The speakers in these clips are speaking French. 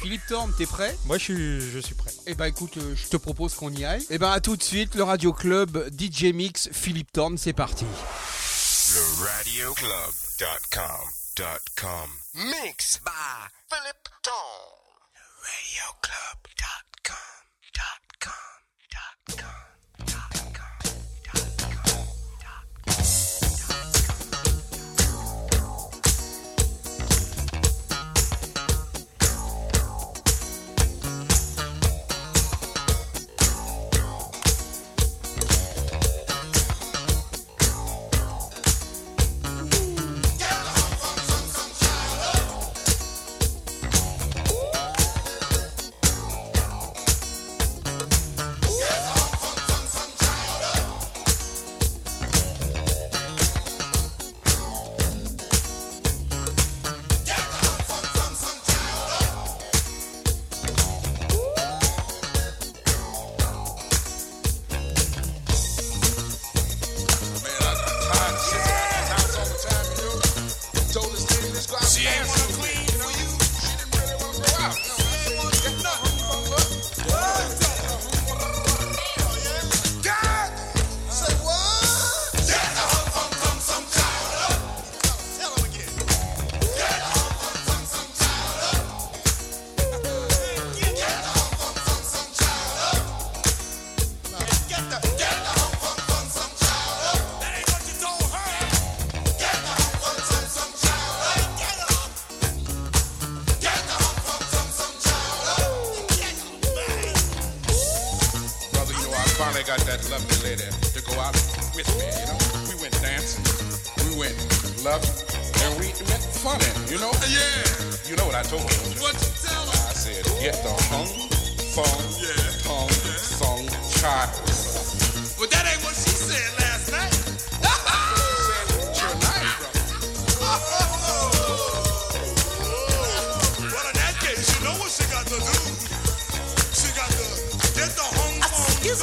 Philippe Thorne, t'es prêt? Moi, je suis, je suis prêt. Eh ben, écoute, euh, je te propose qu'on y aille. Eh ben, à tout de suite, le Radio Club DJ Mix, Philippe Thorne, c'est parti. Le radioclub.com.com Mix by Philippe Thorne. Le radioclub.com.com.com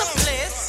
Homeless.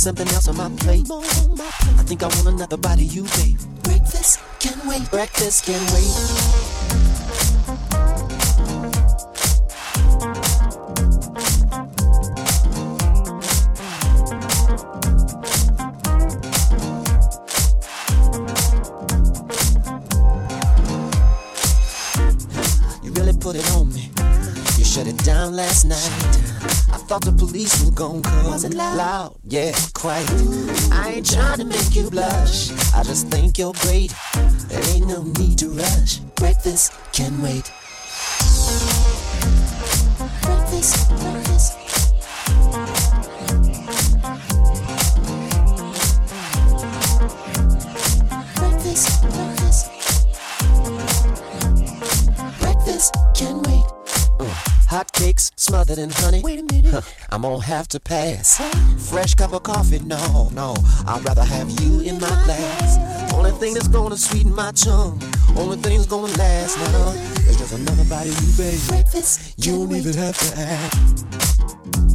Something else on my plate. I think I want another of you, babe. Breakfast can't wait. Breakfast can't wait. You really put it on me. You shut it down last night. Thought the police were gonna come. Was it loud? Yeah, quite. I ain't trying to make you blush. I just think you're great. There ain't no need to rush. Breakfast Can wait. Smothered in honey. Wait a minute. Huh, I'm gonna have to pass. Fresh cup of coffee, no, no. I'd rather have you in my glass. Only thing that's gonna sweeten my tongue. Only thing that's gonna last now. Is just another bite of you, baby. Breakfast You don't even have to ask.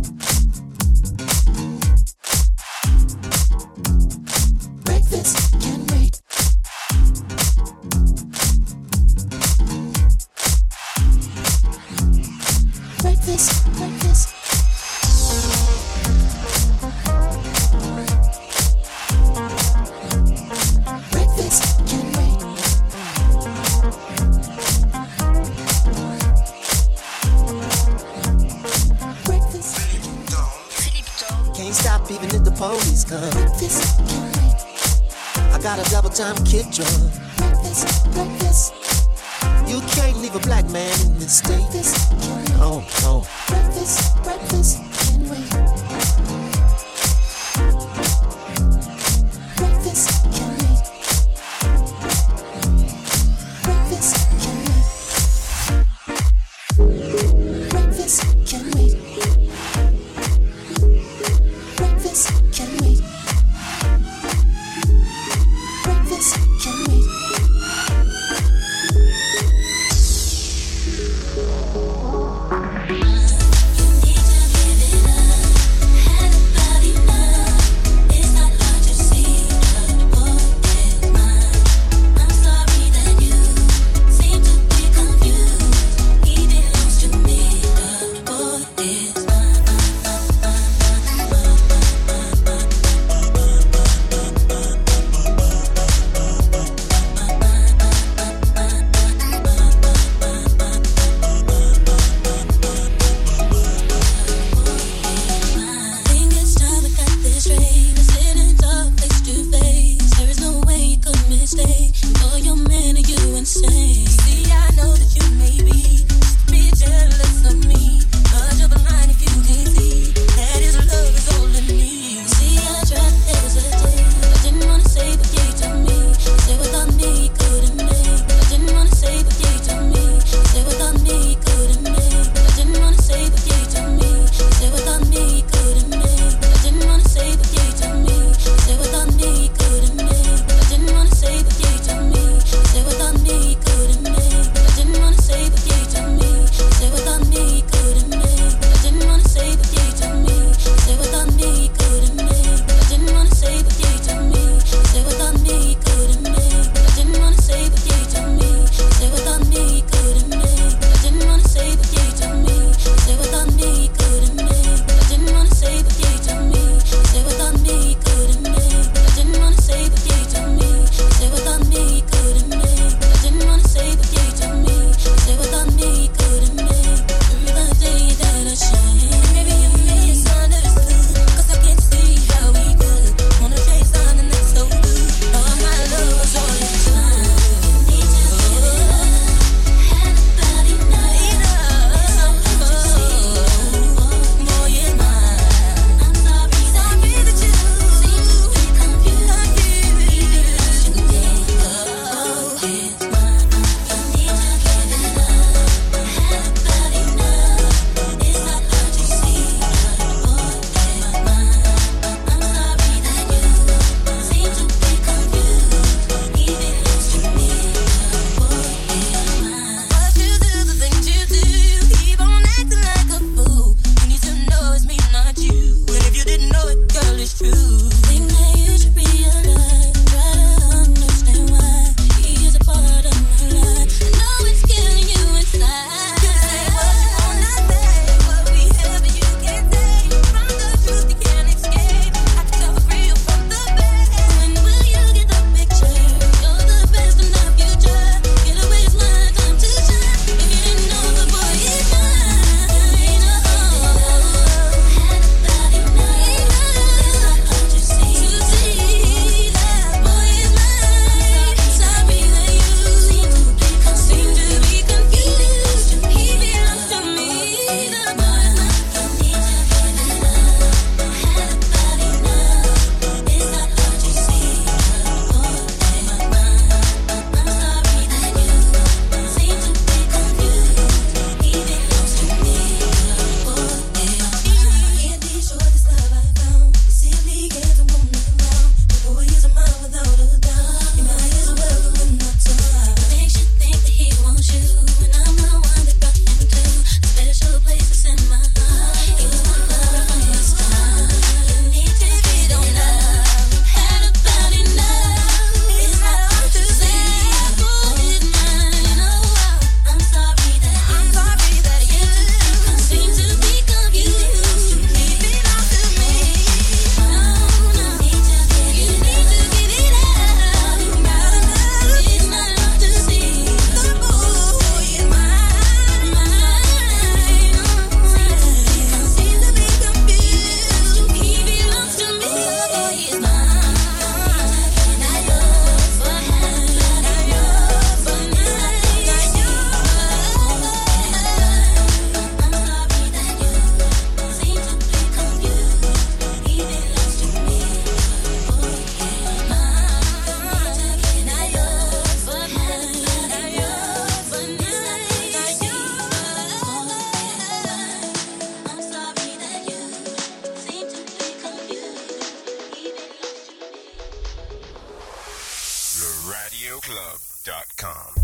Radioclub.com.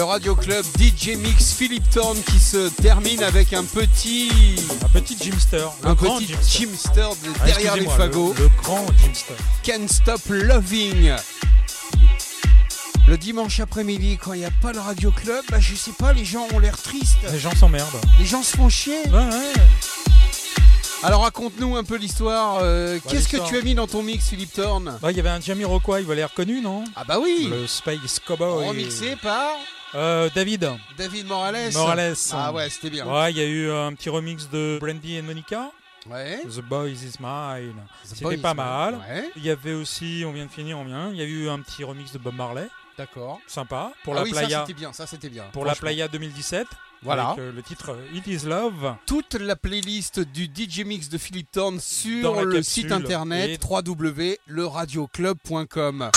Le Radio Club DJ Mix Philip Thorne qui se termine avec un petit. Un petit Jimster. Un grand petit Jimster. De- Ah, derrière les fagots. Le, le grand Jimster. Can't Stop Loving. Le dimanche après-midi, quand il n'y a pas le Radio Club, bah, je sais pas, les gens ont l'air tristes. Les gens s'emmerdent. Les gens se font chier. Ouais, ouais. Alors raconte-nous un peu l'histoire. euh, Bah, Qu'est-ce que tu as mis dans ton mix, Philippe Thorne Bah, il y avait un Jamiroquai, il va l'air connu, non Ah bah oui Le Space Cowboy. Remixé par Euh, David. David Morales. Morales. Ah ouais, c'était bien. Ouais, il y a eu un petit remix de Brandy and Monica. Ouais. The Boys is Mine. C'était pas mal. Ouais, Il y avait aussi, on vient de finir, on vient. Il y a eu un petit remix de Bob Marley. d'accord. Sympa. Pour ah la oui, ça Playa. c'était bien, ça c'était bien. Pour la. Playa 2017. Voilà. Avec euh, le titre It is Love. Toute la playlist du DJ Mix de Philippe Thorne sur le site internet et- www.leradioclub.com.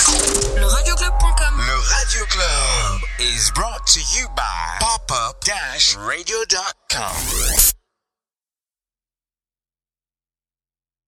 Le radioclub.com. Le Radio Club is brought to you by popup-radio.com.